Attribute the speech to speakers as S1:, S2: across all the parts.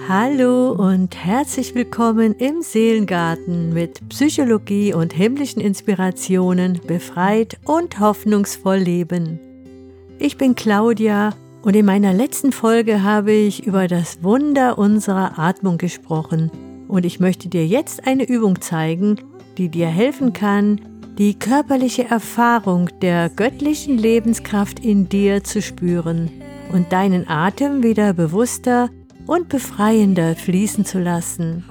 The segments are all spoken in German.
S1: Hallo und herzlich willkommen im Seelengarten mit Psychologie und himmlischen Inspirationen befreit und hoffnungsvoll leben. Ich bin Claudia und in meiner letzten Folge habe ich über das Wunder unserer Atmung gesprochen und ich möchte dir jetzt eine Übung zeigen, die dir helfen kann, die körperliche Erfahrung der göttlichen Lebenskraft in dir zu spüren und deinen Atem wieder bewusster und befreiender fließen zu lassen.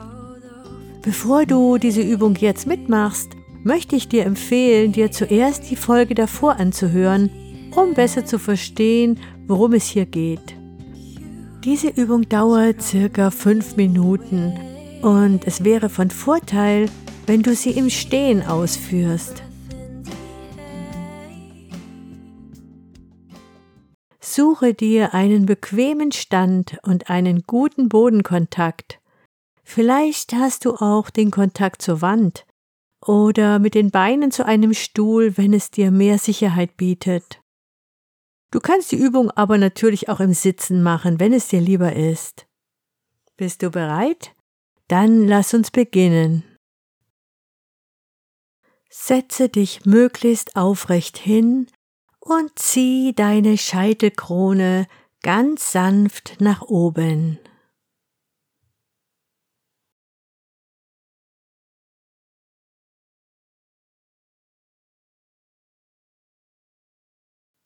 S1: Bevor du diese Übung jetzt mitmachst, möchte ich dir empfehlen, dir zuerst die Folge davor anzuhören, um besser zu verstehen, worum es hier geht. Diese Übung dauert circa fünf Minuten und es wäre von Vorteil, wenn du sie im Stehen ausführst. Suche dir einen bequemen Stand und einen guten Bodenkontakt. Vielleicht hast du auch den Kontakt zur Wand oder mit den Beinen zu einem Stuhl, wenn es dir mehr Sicherheit bietet. Du kannst die Übung aber natürlich auch im Sitzen machen, wenn es dir lieber ist. Bist du bereit? Dann lass uns beginnen. Setze dich möglichst aufrecht hin und zieh deine Scheitelkrone ganz sanft nach oben.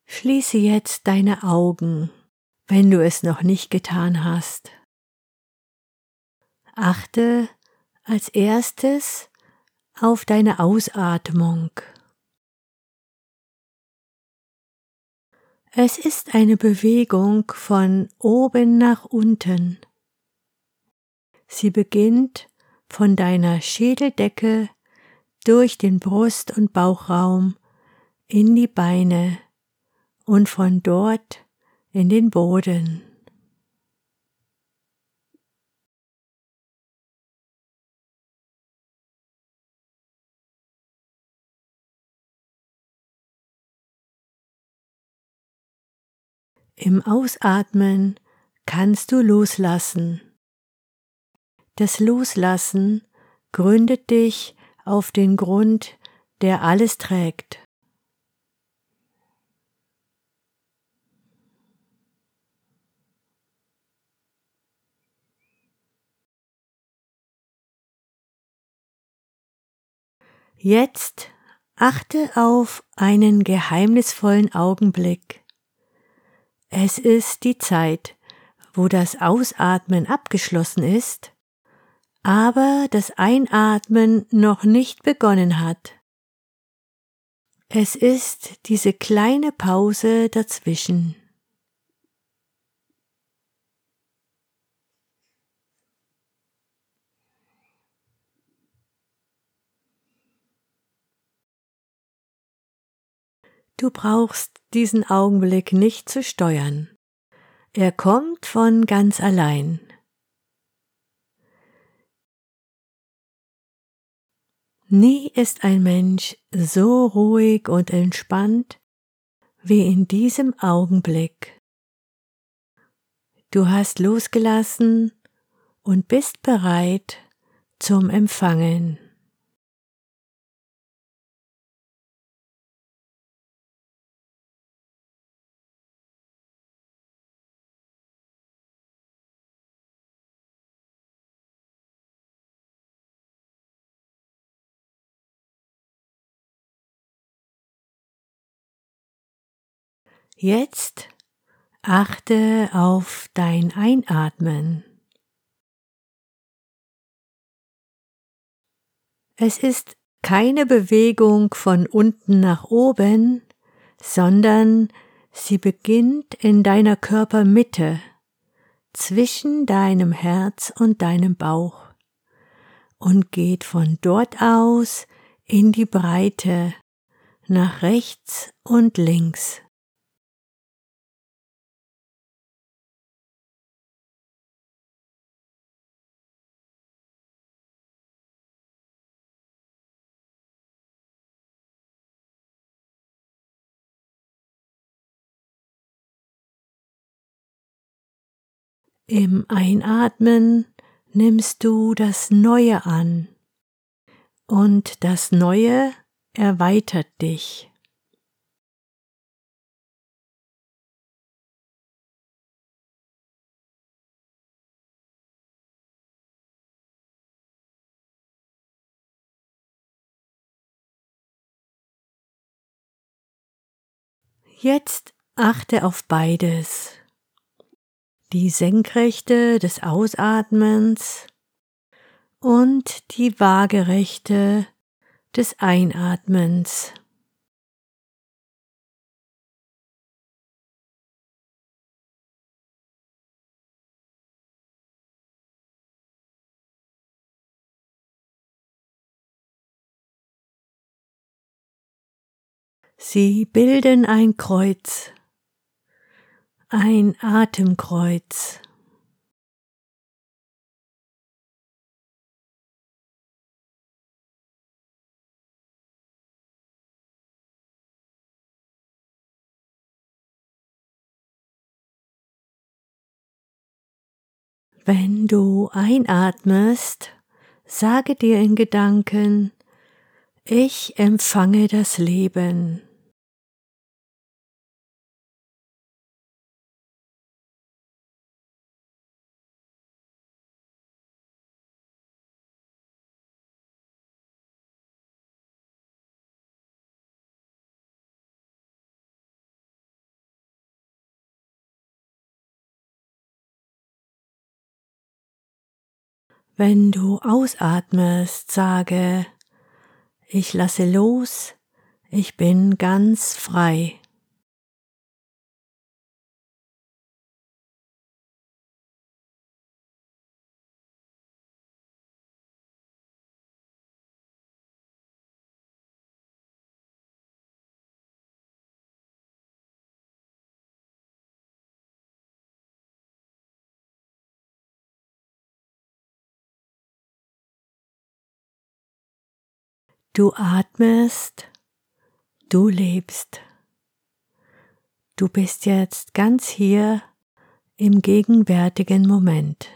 S1: Schließe jetzt deine Augen, wenn du es noch nicht getan hast. Achte als erstes auf deine Ausatmung. Es ist eine Bewegung von oben nach unten. Sie beginnt von deiner Schädeldecke durch den Brust- und Bauchraum in die Beine und von dort in den Boden. Im Ausatmen kannst du loslassen. Das Loslassen gründet dich auf den Grund, der alles trägt. Jetzt achte auf einen geheimnisvollen Augenblick. Es ist die Zeit, wo das Ausatmen abgeschlossen ist, aber das Einatmen noch nicht begonnen hat. Es ist diese kleine Pause dazwischen. Du brauchst diesen Augenblick nicht zu steuern. Er kommt von ganz allein. Nie ist ein Mensch so ruhig und entspannt wie in diesem Augenblick. Du hast losgelassen und bist bereit zum Empfangen. Jetzt achte auf dein Einatmen. Es ist keine Bewegung von unten nach oben, sondern sie beginnt in deiner Körpermitte, zwischen deinem Herz und deinem Bauch und geht von dort aus in die Breite nach rechts und links. Im Einatmen nimmst du das Neue an und das Neue erweitert dich. Jetzt achte auf beides. Die Senkrechte des Ausatmens und die Waagerechte des Einatmens. Sie bilden ein Kreuz, ein Atemkreuz. Wenn du einatmest, sage dir in Gedanken, ich empfange das Leben. Wenn du ausatmest, sage, ich lasse los, ich bin ganz frei. Du atmest, du lebst. Du bist jetzt ganz hier im gegenwärtigen Moment.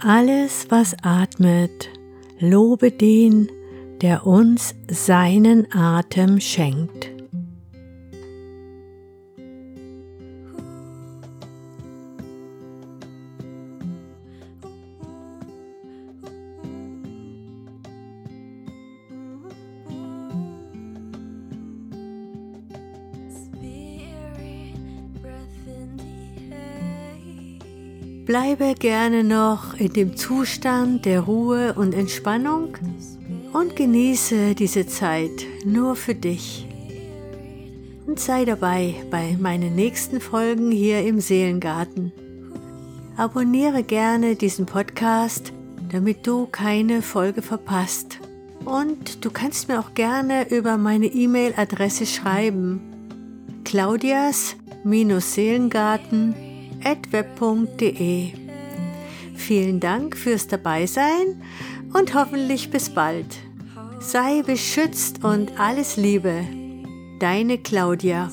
S1: Alles, was atmet, lobe den, der uns seinen Atem schenkt. Bleibe gerne noch in dem Zustand der Ruhe und Entspannung und genieße diese Zeit nur für dich. Und sei dabei bei meinen nächsten Folgen hier im Seelengarten. Abonniere gerne diesen Podcast, damit du keine Folge verpasst. Und du kannst mir auch gerne über meine E-Mail-Adresse schreiben. claudias-seelengarten web.de. Vielen Dank fürs Dabeisein und hoffentlich bis bald. Sei beschützt und alles Liebe. Deine Claudia.